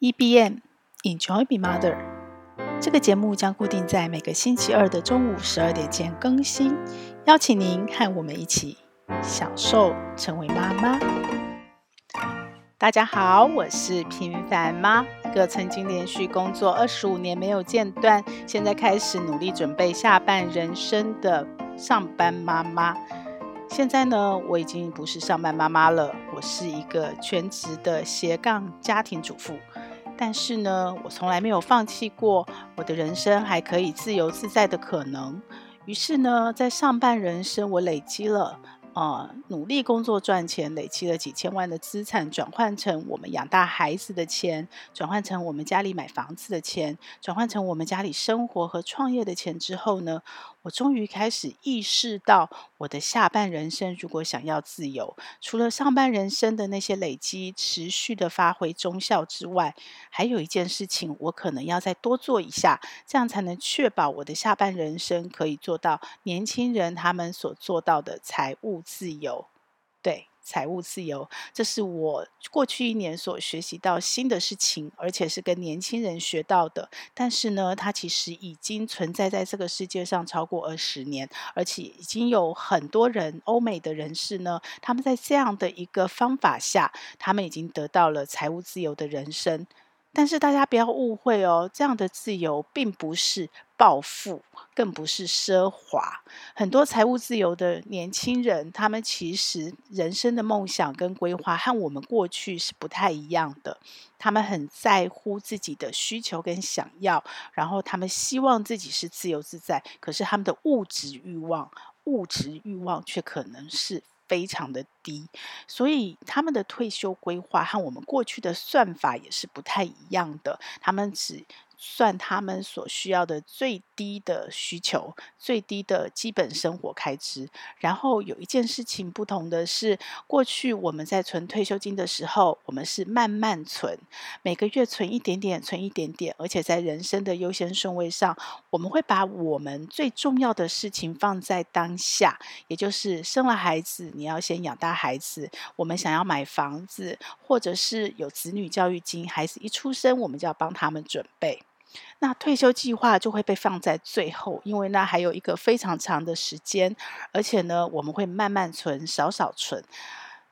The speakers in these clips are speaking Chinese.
EBM Enjoy Be Mother，这个节目将固定在每个星期二的中午十二点前更新，邀请您和我们一起享受成为妈妈。大家好，我是平凡妈，一个曾经连续工作二十五年没有间断，现在开始努力准备下半人生的上班妈妈。现在呢，我已经不是上班妈妈了，我是一个全职的斜杠家庭主妇。但是呢，我从来没有放弃过我的人生还可以自由自在的可能。于是呢，在上半人生，我累积了。呃，努力工作赚钱，累积了几千万的资产，转换成我们养大孩子的钱，转换成我们家里买房子的钱，转换成我们家里生活和创业的钱之后呢，我终于开始意识到，我的下半人生如果想要自由，除了上半人生的那些累积持续的发挥忠孝之外，还有一件事情，我可能要再多做一下，这样才能确保我的下半人生可以做到年轻人他们所做到的财务。自由，对，财务自由，这是我过去一年所学习到新的事情，而且是跟年轻人学到的。但是呢，它其实已经存在在这个世界上超过二十年，而且已经有很多人，欧美的人士呢，他们在这样的一个方法下，他们已经得到了财务自由的人生。但是大家不要误会哦，这样的自由并不是暴富，更不是奢华。很多财务自由的年轻人，他们其实人生的梦想跟规划和我们过去是不太一样的。他们很在乎自己的需求跟想要，然后他们希望自己是自由自在。可是他们的物质欲望，物质欲望却可能是。非常的低，所以他们的退休规划和我们过去的算法也是不太一样的。他们只算他们所需要的最低的需求，最低的基本生活开支。然后有一件事情不同的是，过去我们在存退休金的时候，我们是慢慢存，每个月存一点点，存一点点，而且在人生的优先顺位上，我们会把我们最重要的事情放在当下，也就是生了孩子，你要先养大孩子。我们想要买房子，或者是有子女教育金，孩子一出生，我们就要帮他们准备。那退休计划就会被放在最后，因为那还有一个非常长的时间，而且呢，我们会慢慢存，少少存。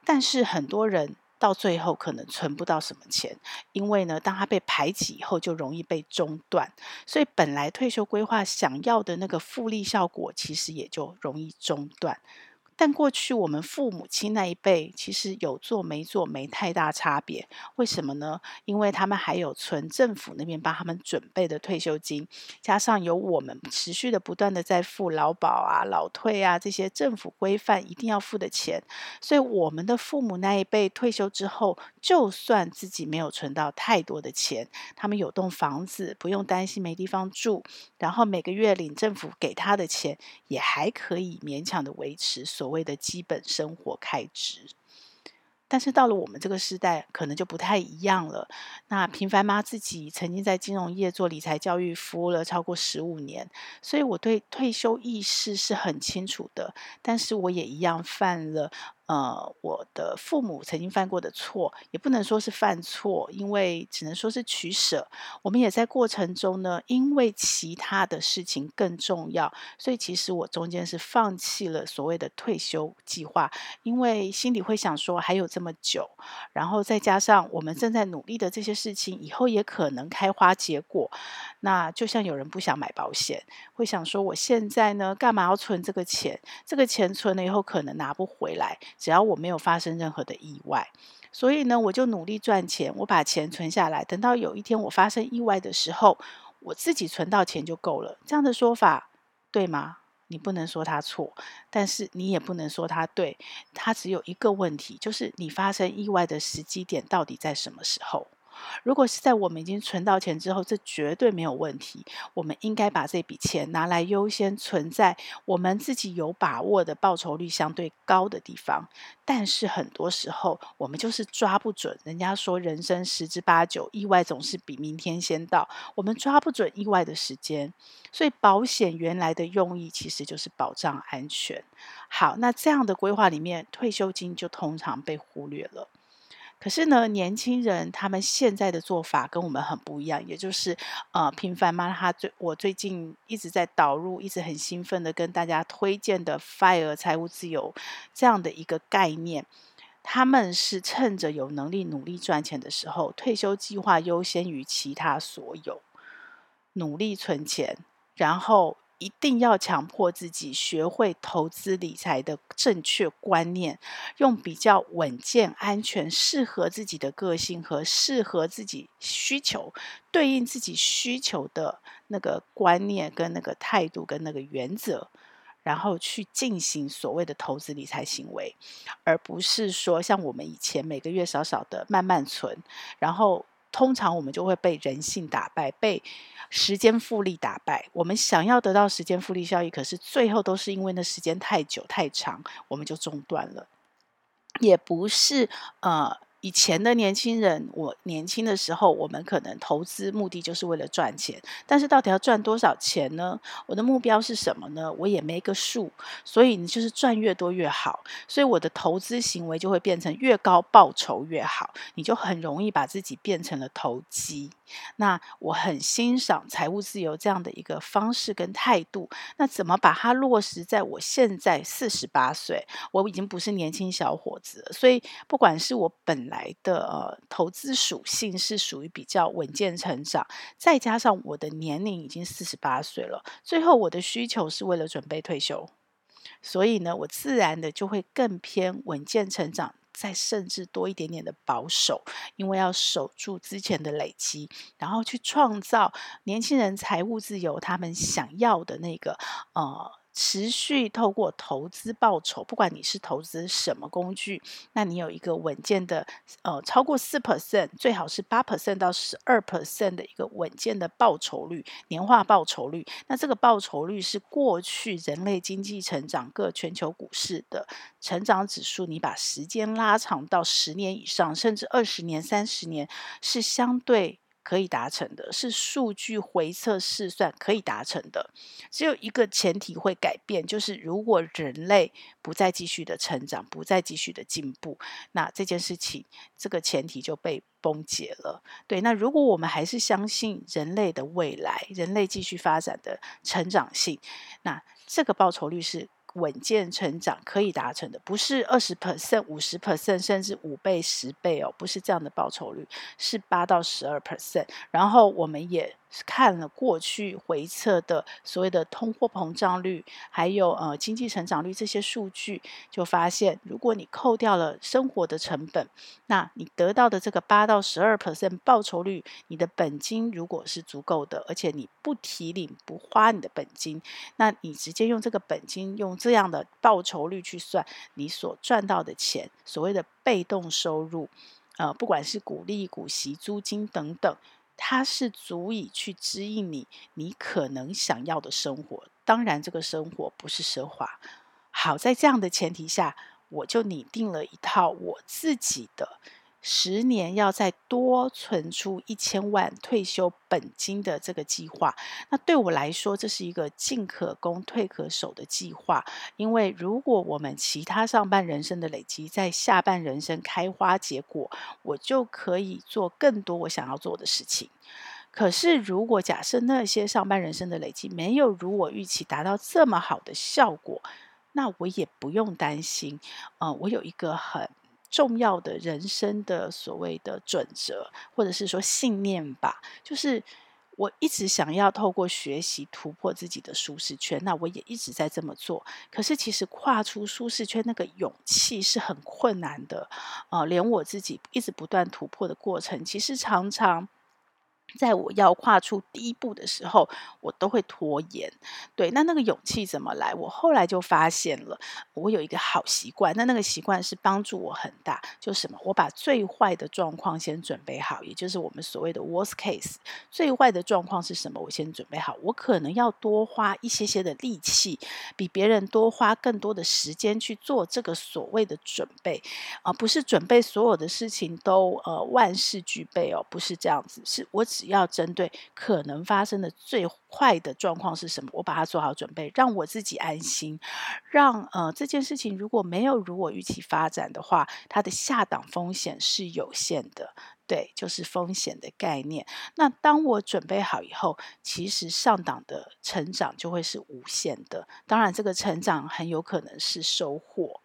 但是很多人到最后可能存不到什么钱，因为呢，当他被排挤以后，就容易被中断。所以本来退休规划想要的那个复利效果，其实也就容易中断。但过去我们父母亲那一辈，其实有做没做没太大差别。为什么呢？因为他们还有存政府那边帮他们准备的退休金，加上有我们持续的不断的在付劳保啊、老退啊这些政府规范一定要付的钱，所以我们的父母那一辈退休之后，就算自己没有存到太多的钱，他们有栋房子，不用担心没地方住，然后每个月领政府给他的钱，也还可以勉强的维持所所谓的基本生活开支，但是到了我们这个时代，可能就不太一样了。那平凡妈自己曾经在金融业做理财教育，服务了超过十五年，所以我对退休意识是很清楚的。但是我也一样犯了。呃，我的父母曾经犯过的错，也不能说是犯错，因为只能说是取舍。我们也在过程中呢，因为其他的事情更重要，所以其实我中间是放弃了所谓的退休计划，因为心里会想说还有这么久，然后再加上我们正在努力的这些事情，以后也可能开花结果。那就像有人不想买保险，会想说我现在呢，干嘛要存这个钱？这个钱存了以后可能拿不回来。只要我没有发生任何的意外，所以呢，我就努力赚钱，我把钱存下来，等到有一天我发生意外的时候，我自己存到钱就够了。这样的说法对吗？你不能说他错，但是你也不能说他对。他只有一个问题，就是你发生意外的时机点到底在什么时候？如果是在我们已经存到钱之后，这绝对没有问题。我们应该把这笔钱拿来优先存在我们自己有把握的报酬率相对高的地方。但是很多时候，我们就是抓不准。人家说人生十之八九，意外总是比明天先到。我们抓不准意外的时间，所以保险原来的用意其实就是保障安全。好，那这样的规划里面，退休金就通常被忽略了。可是呢，年轻人他们现在的做法跟我们很不一样，也就是呃，平凡妈她最我最近一直在导入，一直很兴奋的跟大家推荐的 “FIRE 财务自由”这样的一个概念。他们是趁着有能力努力赚钱的时候，退休计划优先于其他所有，努力存钱，然后。一定要强迫自己学会投资理财的正确观念，用比较稳健、安全、适合自己的个性和适合自己需求、对应自己需求的那个观念跟那个态度跟那个原则，然后去进行所谓的投资理财行为，而不是说像我们以前每个月少少的慢慢存，然后。通常我们就会被人性打败，被时间复利打败。我们想要得到时间复利效益，可是最后都是因为那时间太久太长，我们就中断了。也不是呃。以前的年轻人，我年轻的时候，我们可能投资目的就是为了赚钱，但是到底要赚多少钱呢？我的目标是什么呢？我也没个数，所以你就是赚越多越好，所以我的投资行为就会变成越高报酬越好，你就很容易把自己变成了投机。那我很欣赏财务自由这样的一个方式跟态度，那怎么把它落实在我现在四十八岁，我已经不是年轻小伙子了，所以不管是我本来来的投资属性是属于比较稳健成长，再加上我的年龄已经四十八岁了，最后我的需求是为了准备退休，所以呢，我自然的就会更偏稳健成长，再甚至多一点点的保守，因为要守住之前的累积，然后去创造年轻人财务自由，他们想要的那个呃。持续透过投资报酬，不管你是投资什么工具，那你有一个稳健的，呃，超过四 percent，最好是八 percent 到十二 percent 的一个稳健的报酬率，年化报酬率。那这个报酬率是过去人类经济成长各全球股市的成长指数，你把时间拉长到十年以上，甚至二十年、三十年，是相对。可以达成的，是数据回测试算可以达成的。只有一个前提会改变，就是如果人类不再继续的成长，不再继续的进步，那这件事情这个前提就被崩解了。对，那如果我们还是相信人类的未来，人类继续发展的成长性，那这个报酬率是。稳健成长可以达成的，不是二十 percent、五十 percent，甚至五倍、十倍哦，不是这样的报酬率，是八到十二 percent。然后我们也。看了过去回测的所谓的通货膨胀率，还有呃经济成长率这些数据，就发现，如果你扣掉了生活的成本，那你得到的这个八到十二 percent 报酬率，你的本金如果是足够的，而且你不提领不花你的本金，那你直接用这个本金用这样的报酬率去算你所赚到的钱，所谓的被动收入，呃，不管是股利、股息、租金等等。它是足以去指引你，你可能想要的生活。当然，这个生活不是奢华。好，在这样的前提下，我就拟定了一套我自己的。十年要再多存出一千万退休本金的这个计划，那对我来说，这是一个进可攻退可守的计划。因为如果我们其他上半人生的累积在下半人生开花结果，我就可以做更多我想要做的事情。可是，如果假设那些上半人生的累积没有如我预期达到这么好的效果，那我也不用担心。呃，我有一个很。重要的人生的所谓的准则，或者是说信念吧，就是我一直想要透过学习突破自己的舒适圈，那我也一直在这么做。可是其实跨出舒适圈那个勇气是很困难的，啊、呃，连我自己一直不断突破的过程，其实常常。在我要跨出第一步的时候，我都会拖延。对，那那个勇气怎么来？我后来就发现了，我有一个好习惯。那那个习惯是帮助我很大，就是什么？我把最坏的状况先准备好，也就是我们所谓的 worst case。最坏的状况是什么？我先准备好。我可能要多花一些些的力气，比别人多花更多的时间去做这个所谓的准备，而、呃、不是准备所有的事情都呃万事俱备哦，不是这样子。是我。只要针对可能发生的最坏的状况是什么，我把它做好准备，让我自己安心，让呃这件事情如果没有如我预期发展的话，它的下档风险是有限的。对，就是风险的概念。那当我准备好以后，其实上档的成长就会是无限的。当然，这个成长很有可能是收获。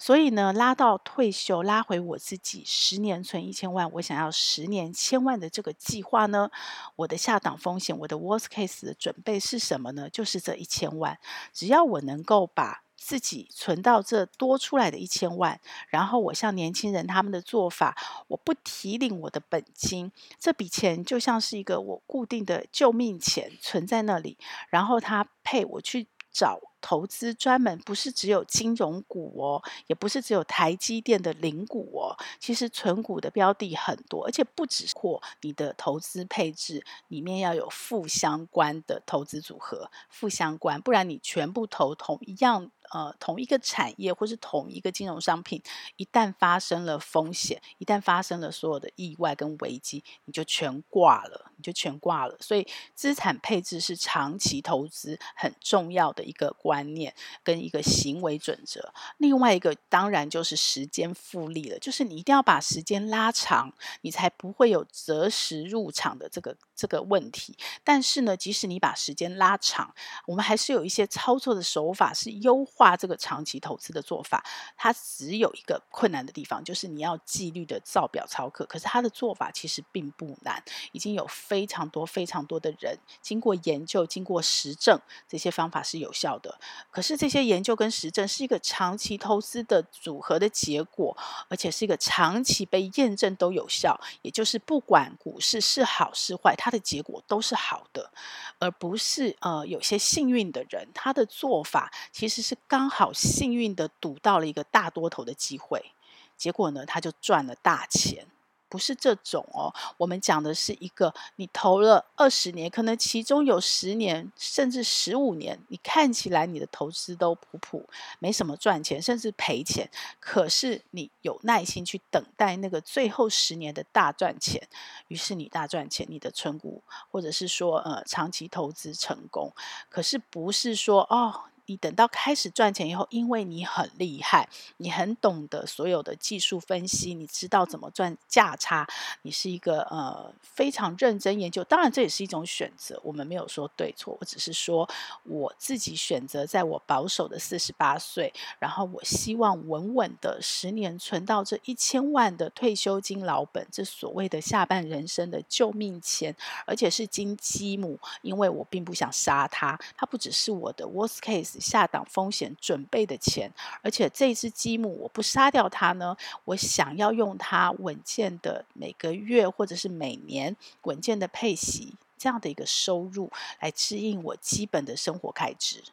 所以呢，拉到退休，拉回我自己十年存一千万，我想要十年千万的这个计划呢，我的下档风险，我的 worst case 的准备是什么呢？就是这一千万，只要我能够把。自己存到这多出来的一千万，然后我像年轻人他们的做法，我不提领我的本金，这笔钱就像是一个我固定的救命钱存在那里，然后他配我去找。投资专门不是只有金融股哦，也不是只有台积电的零股哦。其实存股的标的很多，而且不止扩你的投资配置，里面要有负相关的投资组合，负相关，不然你全部投同一样呃同一个产业或是同一个金融商品，一旦发生了风险，一旦发生了所有的意外跟危机，你就全挂了，你就全挂了。所以资产配置是长期投资很重要的一个。观念跟一个行为准则，另外一个当然就是时间复利了，就是你一定要把时间拉长，你才不会有择时入场的这个这个问题。但是呢，即使你把时间拉长，我们还是有一些操作的手法是优化这个长期投资的做法。它只有一个困难的地方，就是你要纪律的照表操课。可是它的做法其实并不难，已经有非常多非常多的人经过研究、经过实证，这些方法是有效的。可是这些研究跟实证是一个长期投资的组合的结果，而且是一个长期被验证都有效，也就是不管股市是好是坏，它的结果都是好的，而不是呃有些幸运的人，他的做法其实是刚好幸运的赌到了一个大多头的机会，结果呢，他就赚了大钱。不是这种哦，我们讲的是一个你投了二十年，可能其中有十年甚至十五年，你看起来你的投资都普普，没什么赚钱，甚至赔钱。可是你有耐心去等待那个最后十年的大赚钱，于是你大赚钱，你的存股或者是说呃长期投资成功。可是不是说哦。你等到开始赚钱以后，因为你很厉害，你很懂得所有的技术分析，你知道怎么赚价差，你是一个呃非常认真研究。当然这也是一种选择，我们没有说对错，我只是说我自己选择在我保守的四十八岁，然后我希望稳稳的十年存到这一千万的退休金老本，这所谓的下半人生的救命钱，而且是金鸡母，因为我并不想杀它，它不只是我的 worst case。下档风险准备的钱，而且这只积木我不杀掉它呢，我想要用它稳健的每个月或者是每年稳健的配息这样的一个收入来支应我基本的生活开支，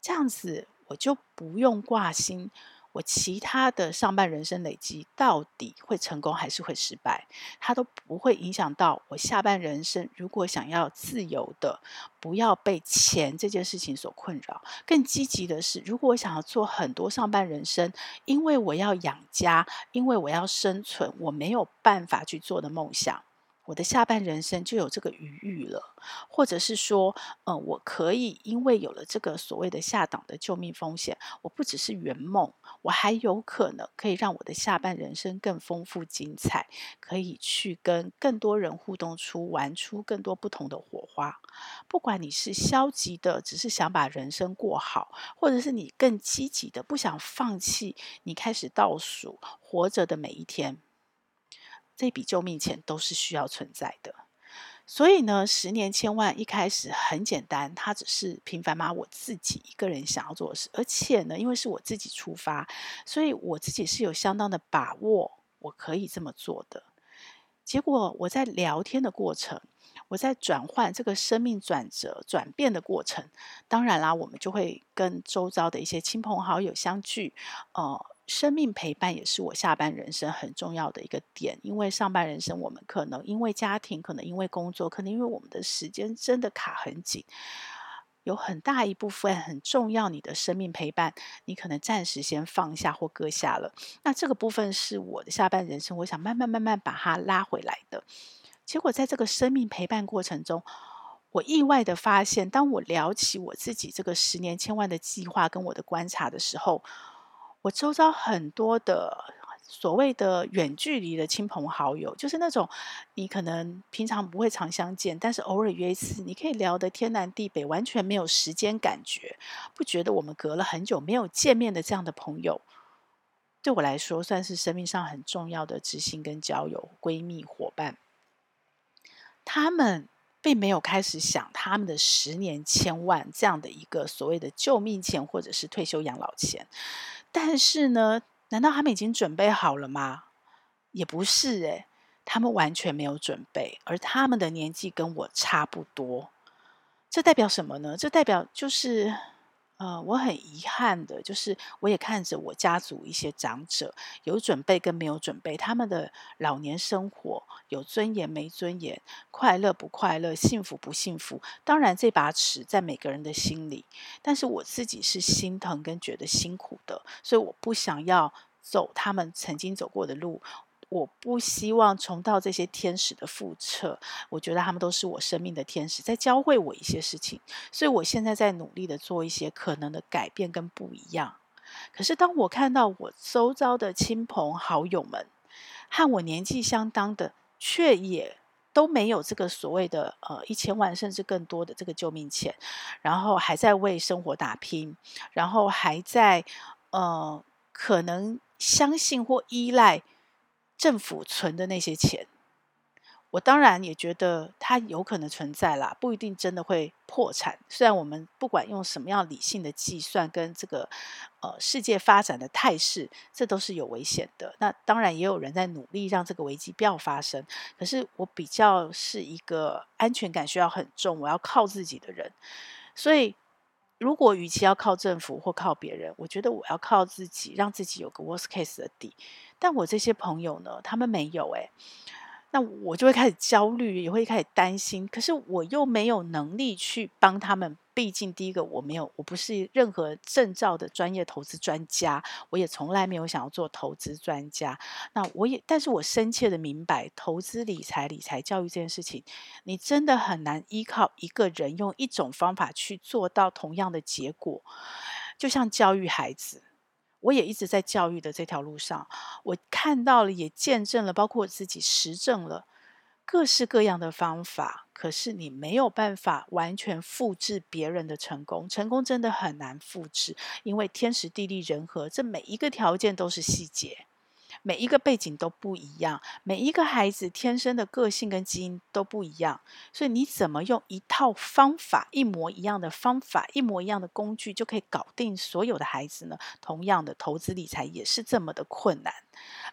这样子我就不用挂心。我其他的上半人生累积到底会成功还是会失败，它都不会影响到我下半人生。如果想要自由的，不要被钱这件事情所困扰，更积极的是，如果我想要做很多上半人生，因为我要养家，因为我要生存，我没有办法去做的梦想。我的下半人生就有这个余裕了，或者是说，嗯、呃，我可以因为有了这个所谓的下档的救命风险，我不只是圆梦，我还有可能可以让我的下半人生更丰富精彩，可以去跟更多人互动出玩出更多不同的火花。不管你是消极的，只是想把人生过好，或者是你更积极的，不想放弃，你开始倒数活着的每一天。这笔救命钱都是需要存在的，所以呢，十年千万一开始很简单，它只是平凡妈我自己一个人想要做的事，而且呢，因为是我自己出发，所以我自己是有相当的把握，我可以这么做的。结果我在聊天的过程，我在转换这个生命转折转变的过程，当然啦，我们就会跟周遭的一些亲朋好友相聚，呃。生命陪伴也是我下半人生很重要的一个点，因为上半人生我们可能因为家庭，可能因为工作，可能因为我们的时间真的卡很紧，有很大一部分很重要你的生命陪伴，你可能暂时先放下或搁下了。那这个部分是我的下半人生，我想慢慢慢慢把它拉回来的。结果在这个生命陪伴过程中，我意外的发现，当我聊起我自己这个十年千万的计划跟我的观察的时候，我周遭很多的。所谓的远距离的亲朋好友，就是那种你可能平常不会常相见，但是偶尔约一次，你可以聊得天南地北，完全没有时间感觉，不觉得我们隔了很久没有见面的这样的朋友，对我来说算是生命上很重要的知心跟交友闺蜜伙伴。他们并没有开始想他们的十年千万这样的一个所谓的救命钱或者是退休养老钱，但是呢，难道他们已经准备好了吗？也不是诶，他们完全没有准备，而他们的年纪跟我差不多。这代表什么呢？这代表就是。呃，我很遗憾的，就是我也看着我家族一些长者有准备跟没有准备，他们的老年生活有尊严没尊严，快乐不快乐，幸福不幸福。当然，这把尺在每个人的心里，但是我自己是心疼跟觉得辛苦的，所以我不想要走他们曾经走过的路。我不希望重蹈这些天使的覆辙，我觉得他们都是我生命的天使，在教会我一些事情，所以我现在在努力的做一些可能的改变跟不一样。可是当我看到我周遭的亲朋好友们和我年纪相当的，却也都没有这个所谓的呃一千万甚至更多的这个救命钱，然后还在为生活打拼，然后还在呃可能相信或依赖。政府存的那些钱，我当然也觉得它有可能存在啦，不一定真的会破产。虽然我们不管用什么样理性的计算跟这个呃世界发展的态势，这都是有危险的。那当然也有人在努力让这个危机不要发生。可是我比较是一个安全感需要很重，我要靠自己的人，所以。如果与其要靠政府或靠别人，我觉得我要靠自己，让自己有个 worst case 的底。但我这些朋友呢，他们没有诶。那我就会开始焦虑，也会开始担心。可是我又没有能力去帮他们。毕竟，第一个我没有，我不是任何证照的专业投资专家，我也从来没有想要做投资专家。那我也，但是我深切的明白，投资理财、理财教育这件事情，你真的很难依靠一个人用一种方法去做到同样的结果。就像教育孩子，我也一直在教育的这条路上，我看到了，也见证了，包括我自己实证了。各式各样的方法，可是你没有办法完全复制别人的成功。成功真的很难复制，因为天时地利人和，这每一个条件都是细节，每一个背景都不一样，每一个孩子天生的个性跟基因都不一样。所以你怎么用一套方法，一模一样的方法，一模一样的工具，就可以搞定所有的孩子呢？同样的，投资理财也是这么的困难。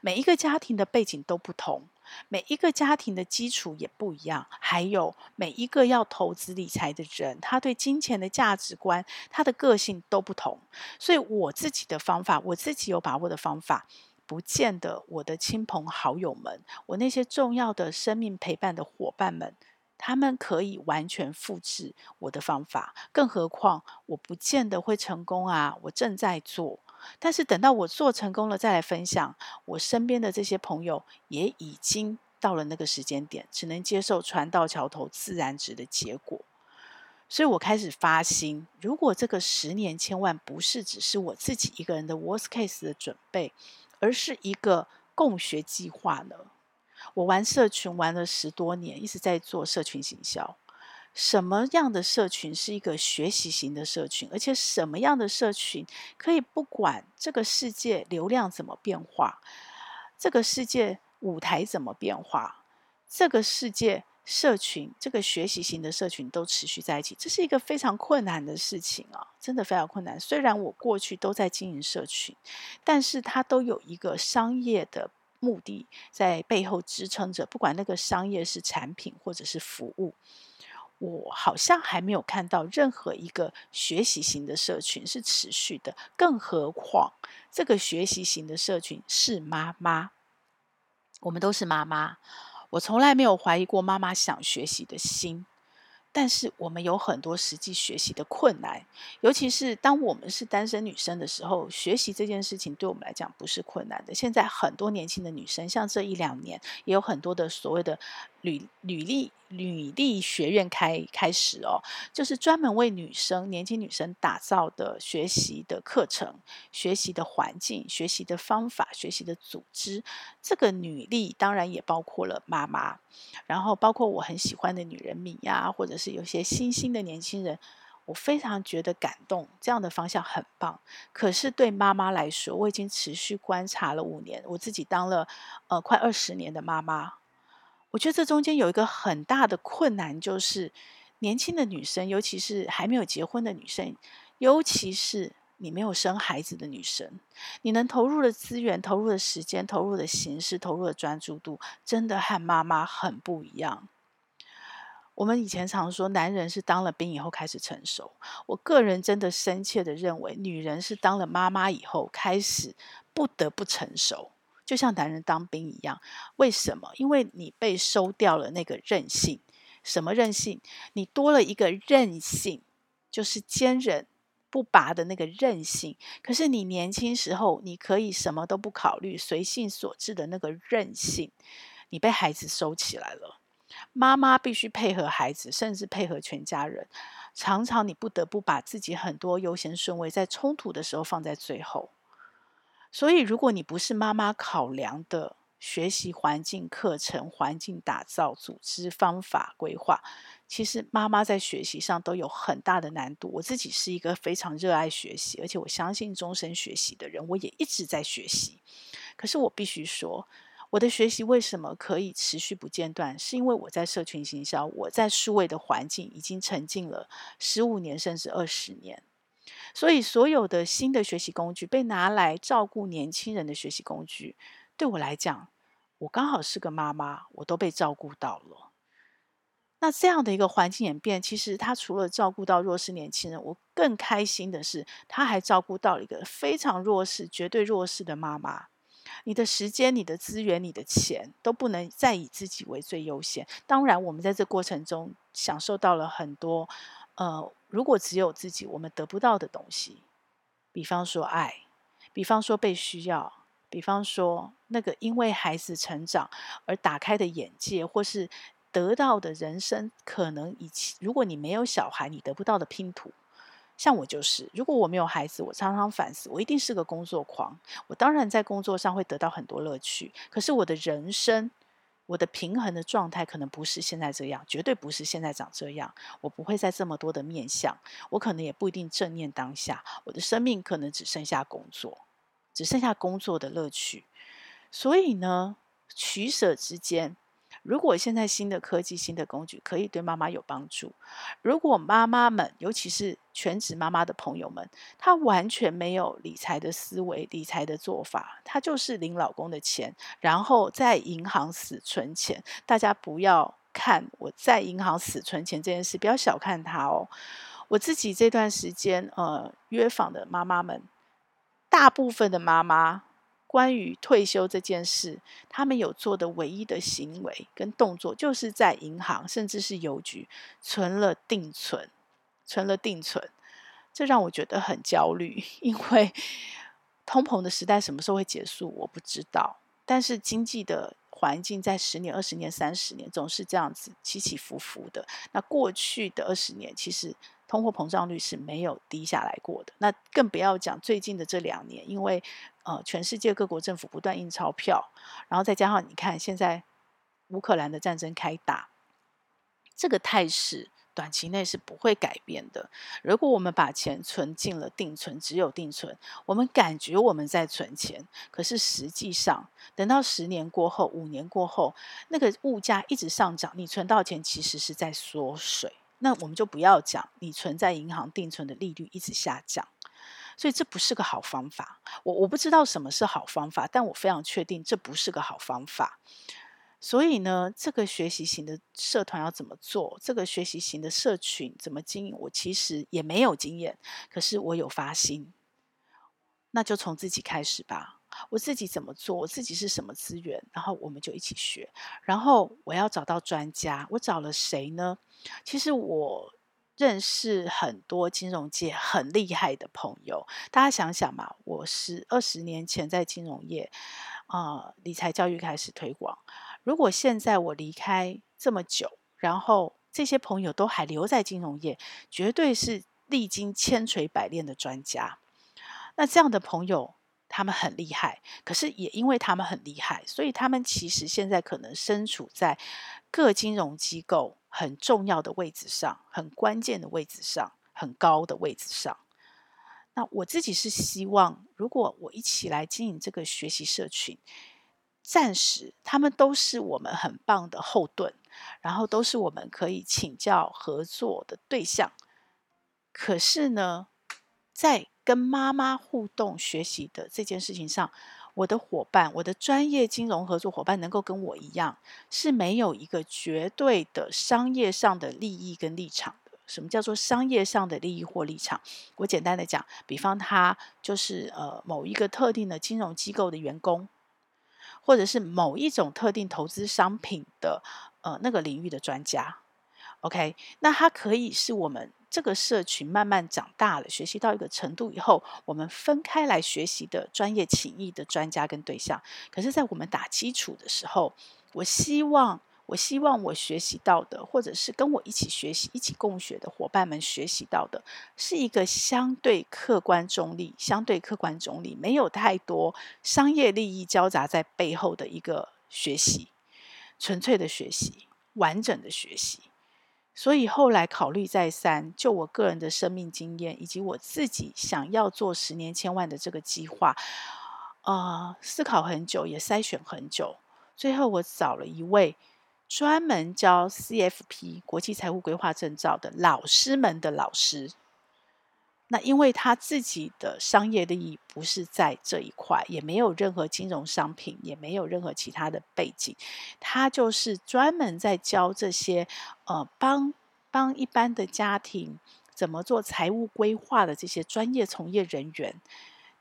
每一个家庭的背景都不同。每一个家庭的基础也不一样，还有每一个要投资理财的人，他对金钱的价值观、他的个性都不同。所以我自己的方法，我自己有把握的方法，不见得我的亲朋好友们，我那些重要的生命陪伴的伙伴们，他们可以完全复制我的方法。更何况，我不见得会成功啊！我正在做。但是等到我做成功了再来分享，我身边的这些朋友也已经到了那个时间点，只能接受船到桥头自然直的结果。所以我开始发心，如果这个十年千万不是只是我自己一个人的 worst case 的准备，而是一个共学计划呢？我玩社群玩了十多年，一直在做社群行销。什么样的社群是一个学习型的社群？而且什么样的社群可以不管这个世界流量怎么变化，这个世界舞台怎么变化，这个世界社群这个学习型的社群都持续在一起，这是一个非常困难的事情啊，真的非常困难。虽然我过去都在经营社群，但是它都有一个商业的目的在背后支撑着，不管那个商业是产品或者是服务。我好像还没有看到任何一个学习型的社群是持续的，更何况这个学习型的社群是妈妈。我们都是妈妈，我从来没有怀疑过妈妈想学习的心。但是我们有很多实际学习的困难，尤其是当我们是单身女生的时候，学习这件事情对我们来讲不是困难的。现在很多年轻的女生，像这一两年，也有很多的所谓的履履历履历学院开开始哦，就是专门为女生年轻女生打造的学习的课程、学习的环境、学习的方法、学习的组织。这个女力当然也包括了妈妈，然后包括我很喜欢的女人米呀，或者是有些新兴的年轻人。我非常觉得感动，这样的方向很棒。可是对妈妈来说，我已经持续观察了五年，我自己当了呃快二十年的妈妈。我觉得这中间有一个很大的困难，就是年轻的女生，尤其是还没有结婚的女生，尤其是你没有生孩子的女生，你能投入的资源、投入的时间、投入的形式、投入的专注度，真的和妈妈很不一样。我们以前常说，男人是当了兵以后开始成熟。我个人真的深切的认为，女人是当了妈妈以后开始不得不成熟，就像男人当兵一样。为什么？因为你被收掉了那个韧性。什么韧性？你多了一个韧性，就是坚韧不拔的那个韧性。可是你年轻时候，你可以什么都不考虑，随性所致的那个韧性，你被孩子收起来了。妈妈必须配合孩子，甚至配合全家人。常常你不得不把自己很多优先顺位在冲突的时候放在最后。所以，如果你不是妈妈考量的学习环境、课程环境打造、组织方法规划，其实妈妈在学习上都有很大的难度。我自己是一个非常热爱学习，而且我相信终身学习的人，我也一直在学习。可是我必须说。我的学习为什么可以持续不间断？是因为我在社群行销，我在数位的环境已经沉浸了十五年甚至二十年，所以所有的新的学习工具被拿来照顾年轻人的学习工具，对我来讲，我刚好是个妈妈，我都被照顾到了。那这样的一个环境演变，其实他除了照顾到弱势年轻人，我更开心的是，他还照顾到了一个非常弱势、绝对弱势的妈妈。你的时间、你的资源、你的钱都不能再以自己为最优先。当然，我们在这过程中享受到了很多，呃，如果只有自己，我们得不到的东西，比方说爱，比方说被需要，比方说那个因为孩子成长而打开的眼界，或是得到的人生可能以前，如果你没有小孩，你得不到的拼图。像我就是，如果我没有孩子，我常常反思，我一定是个工作狂。我当然在工作上会得到很多乐趣，可是我的人生，我的平衡的状态可能不是现在这样，绝对不是现在长这样。我不会在这么多的面相，我可能也不一定正念当下。我的生命可能只剩下工作，只剩下工作的乐趣。所以呢，取舍之间。如果现在新的科技、新的工具可以对妈妈有帮助，如果妈妈们，尤其是全职妈妈的朋友们，她完全没有理财的思维、理财的做法，她就是领老公的钱，然后在银行死存钱。大家不要看我在银行死存钱这件事，不要小看它哦。我自己这段时间呃约访的妈妈们，大部分的妈妈。关于退休这件事，他们有做的唯一的行为跟动作，就是在银行甚至是邮局存了定存，存了定存，这让我觉得很焦虑，因为通膨的时代什么时候会结束，我不知道。但是经济的环境在十年、二十年、三十年总是这样子起起伏伏的。那过去的二十年，其实。通货膨胀率是没有低下来过的，那更不要讲最近的这两年，因为呃，全世界各国政府不断印钞票，然后再加上你看现在乌克兰的战争开打，这个态势短期内是不会改变的。如果我们把钱存进了定存，只有定存，我们感觉我们在存钱，可是实际上等到十年过后、五年过后，那个物价一直上涨，你存到钱其实是在缩水。那我们就不要讲你存在银行定存的利率一直下降，所以这不是个好方法。我我不知道什么是好方法，但我非常确定这不是个好方法。所以呢，这个学习型的社团要怎么做？这个学习型的社群怎么经营？我其实也没有经验，可是我有发心，那就从自己开始吧。我自己怎么做？我自己是什么资源？然后我们就一起学。然后我要找到专家，我找了谁呢？其实我认识很多金融界很厉害的朋友。大家想想嘛，我是二十年前在金融业啊，理财教育开始推广。如果现在我离开这么久，然后这些朋友都还留在金融业，绝对是历经千锤百炼的专家。那这样的朋友，他们很厉害，可是也因为他们很厉害，所以他们其实现在可能身处在各金融机构很重要的位置上，很关键的位置上，很高的位置上。那我自己是希望，如果我一起来经营这个学习社群，暂时他们都是我们很棒的后盾，然后都是我们可以请教合作的对象。可是呢，在跟妈妈互动学习的这件事情上，我的伙伴，我的专业金融合作伙伴，能够跟我一样，是没有一个绝对的商业上的利益跟立场。什么叫做商业上的利益或立场？我简单的讲，比方他就是呃某一个特定的金融机构的员工，或者是某一种特定投资商品的呃那个领域的专家。OK，那他可以是我们这个社群慢慢长大了，学习到一个程度以后，我们分开来学习的专业情谊的专家跟对象。可是，在我们打基础的时候，我希望。我希望我学习到的，或者是跟我一起学习、一起共学的伙伴们学习到的，是一个相对客观中立、相对客观中立，没有太多商业利益交杂在背后的一个学习，纯粹的学习，完整的学习。所以后来考虑再三，就我个人的生命经验，以及我自己想要做十年千万的这个计划，啊、呃，思考很久，也筛选很久，最后我找了一位。专门教 CFP 国际财务规划证照的老师们的老师，那因为他自己的商业利益不是在这一块，也没有任何金融商品，也没有任何其他的背景，他就是专门在教这些呃帮帮一般的家庭怎么做财务规划的这些专业从业人员。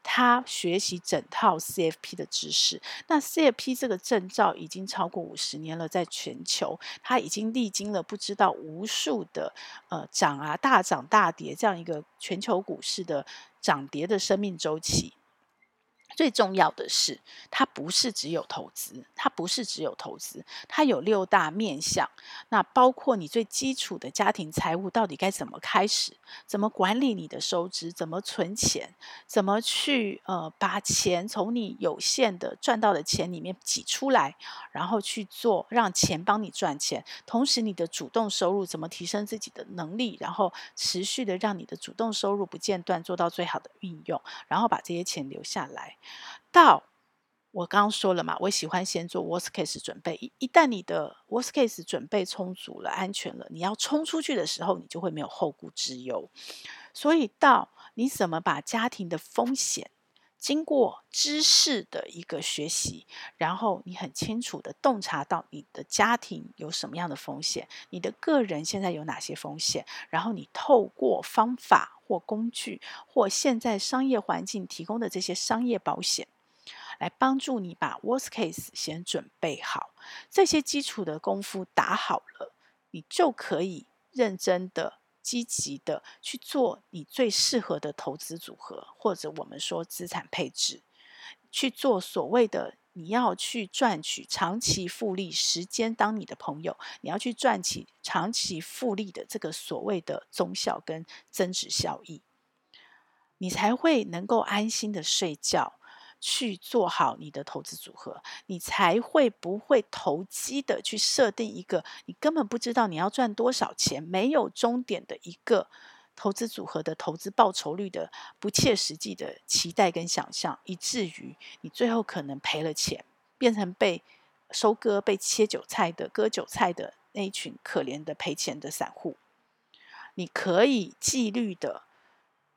他学习整套 CFP 的知识，那 CFP 这个证照已经超过五十年了，在全球，他已经历经了不知道无数的呃涨啊大涨大跌这样一个全球股市的涨跌的生命周期。最重要的是，它不是只有投资，它不是只有投资，它有六大面向。那包括你最基础的家庭财务到底该怎么开始，怎么管理你的收支，怎么存钱，怎么去呃把钱从你有限的赚到的钱里面挤出来，然后去做让钱帮你赚钱。同时，你的主动收入怎么提升自己的能力，然后持续的让你的主动收入不间断做到最好的运用，然后把这些钱留下来。到我刚刚说了嘛，我喜欢先做 worst case 准备。一旦你的 worst case 准备充足了、安全了，你要冲出去的时候，你就会没有后顾之忧。所以到你怎么把家庭的风险，经过知识的一个学习，然后你很清楚的洞察到你的家庭有什么样的风险，你的个人现在有哪些风险，然后你透过方法。或工具，或现在商业环境提供的这些商业保险，来帮助你把 worst case 先准备好。这些基础的功夫打好了，你就可以认真的、积极的去做你最适合的投资组合，或者我们说资产配置，去做所谓的。你要去赚取长期复利，时间当你的朋友，你要去赚取长期复利的这个所谓的综效跟增值效益，你才会能够安心的睡觉，去做好你的投资组合，你才会不会投机的去设定一个你根本不知道你要赚多少钱，没有终点的一个。投资组合的投资报酬率的不切实际的期待跟想象，以至于你最后可能赔了钱，变成被收割、被切韭菜的割韭菜的那一群可怜的赔钱的散户。你可以纪律的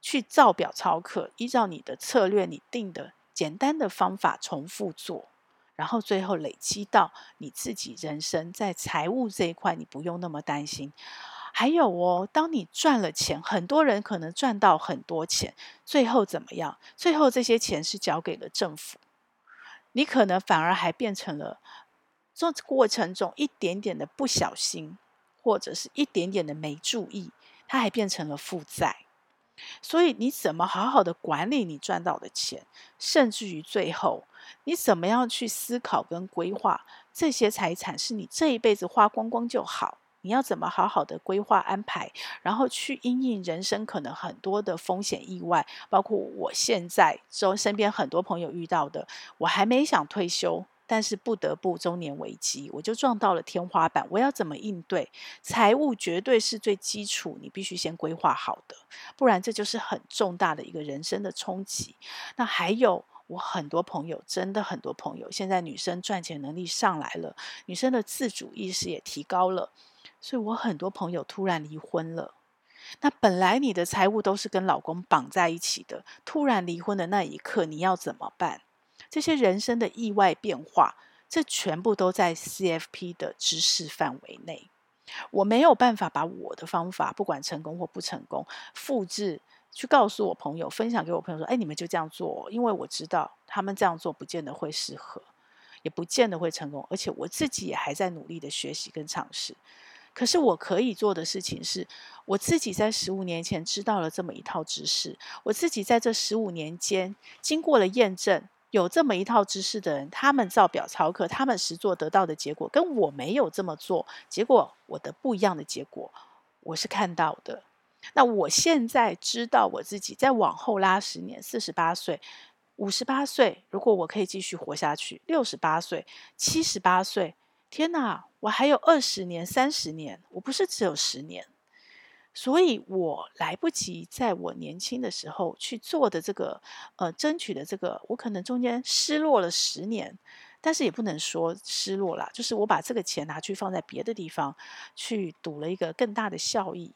去照表操课，依照你的策略，你定的简单的方法重复做，然后最后累积到你自己人生在财务这一块，你不用那么担心。还有哦，当你赚了钱，很多人可能赚到很多钱，最后怎么样？最后这些钱是交给了政府，你可能反而还变成了这过程中一点点的不小心，或者是一点点的没注意，它还变成了负债。所以你怎么好好的管理你赚到的钱，甚至于最后你怎么样去思考跟规划这些财产是你这一辈子花光光就好。你要怎么好好的规划安排，然后去因应人生可能很多的风险意外，包括我现在周身边很多朋友遇到的，我还没想退休，但是不得不中年危机，我就撞到了天花板，我要怎么应对？财务绝对是最基础，你必须先规划好的，不然这就是很重大的一个人生的冲击。那还有。我很多朋友，真的很多朋友，现在女生赚钱能力上来了，女生的自主意识也提高了，所以我很多朋友突然离婚了。那本来你的财务都是跟老公绑在一起的，突然离婚的那一刻，你要怎么办？这些人生的意外变化，这全部都在 CFP 的知识范围内。我没有办法把我的方法，不管成功或不成功，复制。去告诉我朋友，分享给我朋友说：“哎，你们就这样做，因为我知道他们这样做不见得会适合，也不见得会成功。而且我自己也还在努力的学习跟尝试。可是我可以做的事情是，我自己在十五年前知道了这么一套知识，我自己在这十五年间经过了验证，有这么一套知识的人，他们照表操课，他们实做得到的结果，跟我没有这么做，结果我的不一样的结果，我是看到的。”那我现在知道我自己再往后拉十年，四十八岁、五十八岁，如果我可以继续活下去，六十八岁、七十八岁，天哪，我还有二十年、三十年，我不是只有十年，所以我来不及在我年轻的时候去做的这个，呃，争取的这个，我可能中间失落了十年，但是也不能说失落了，就是我把这个钱拿去放在别的地方，去赌了一个更大的效益。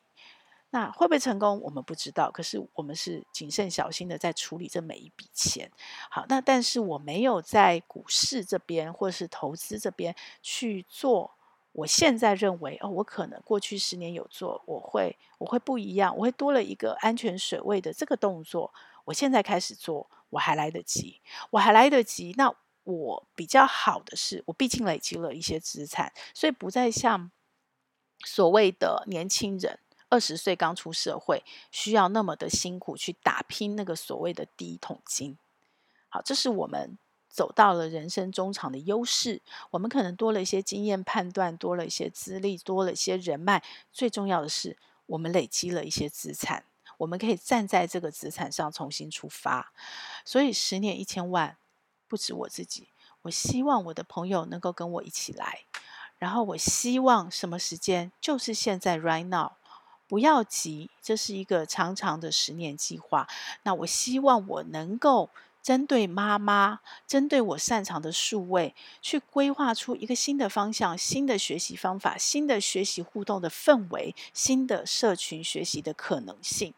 那会不会成功？我们不知道。可是我们是谨慎小心的在处理这每一笔钱。好，那但是我没有在股市这边或是投资这边去做。我现在认为哦，我可能过去十年有做，我会我会不一样，我会多了一个安全水位的这个动作。我现在开始做，我还来得及，我还来得及。那我比较好的是，我毕竟累积了一些资产，所以不再像所谓的年轻人。二十岁刚出社会，需要那么的辛苦去打拼那个所谓的第一桶金。好，这是我们走到了人生中场的优势。我们可能多了一些经验判断，多了一些资历，多了一些人脉。最重要的是，我们累积了一些资产，我们可以站在这个资产上重新出发。所以，十年一千万，不止我自己。我希望我的朋友能够跟我一起来。然后，我希望什么时间？就是现在，right now。不要急，这是一个长长的十年计划。那我希望我能够针对妈妈，针对我擅长的数位，去规划出一个新的方向、新的学习方法、新的学习互动的氛围、新的社群学习的可能性，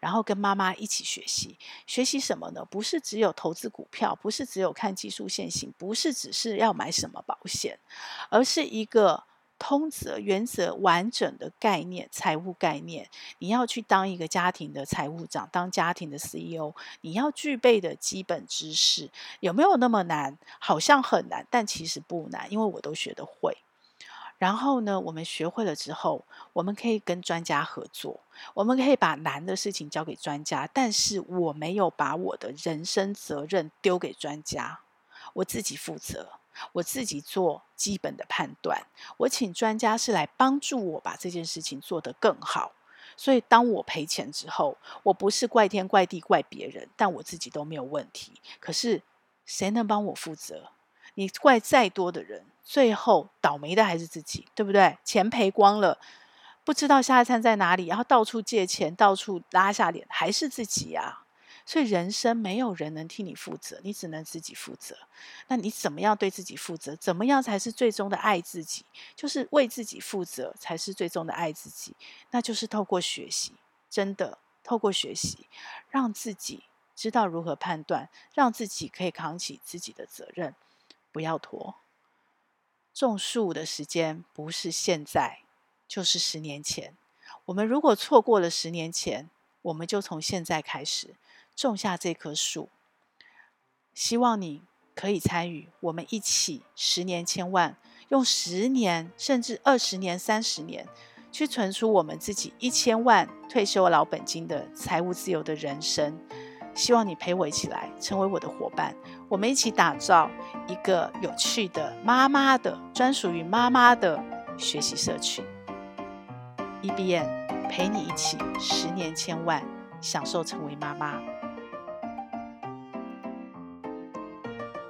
然后跟妈妈一起学习。学习什么呢？不是只有投资股票，不是只有看技术线型，不是只是要买什么保险，而是一个。通则、原则、完整的概念、财务概念，你要去当一个家庭的财务长，当家庭的 CEO，你要具备的基本知识有没有那么难？好像很难，但其实不难，因为我都学得会。然后呢，我们学会了之后，我们可以跟专家合作，我们可以把难的事情交给专家，但是我没有把我的人生责任丢给专家，我自己负责。我自己做基本的判断，我请专家是来帮助我把这件事情做得更好。所以当我赔钱之后，我不是怪天怪地怪别人，但我自己都没有问题。可是谁能帮我负责？你怪再多的人，最后倒霉的还是自己，对不对？钱赔光了，不知道下一餐在哪里，然后到处借钱，到处拉下脸，还是自己呀。所以人生没有人能替你负责，你只能自己负责。那你怎么样对自己负责？怎么样才是最终的爱自己？就是为自己负责才是最终的爱自己。那就是透过学习，真的透过学习，让自己知道如何判断，让自己可以扛起自己的责任，不要拖。种树的时间不是现在，就是十年前。我们如果错过了十年前，我们就从现在开始。种下这棵树，希望你可以参与，我们一起十年千万，用十年甚至二十年、三十年，去存出我们自己一千万退休老本金的财务自由的人生。希望你陪我一起来，成为我的伙伴，我们一起打造一个有趣的妈妈的专属于妈妈的学习社群。EBM 陪你一起十年千万，享受成为妈妈。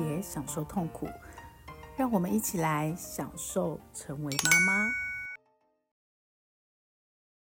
也享受痛苦。让我们一起来享受成为妈妈。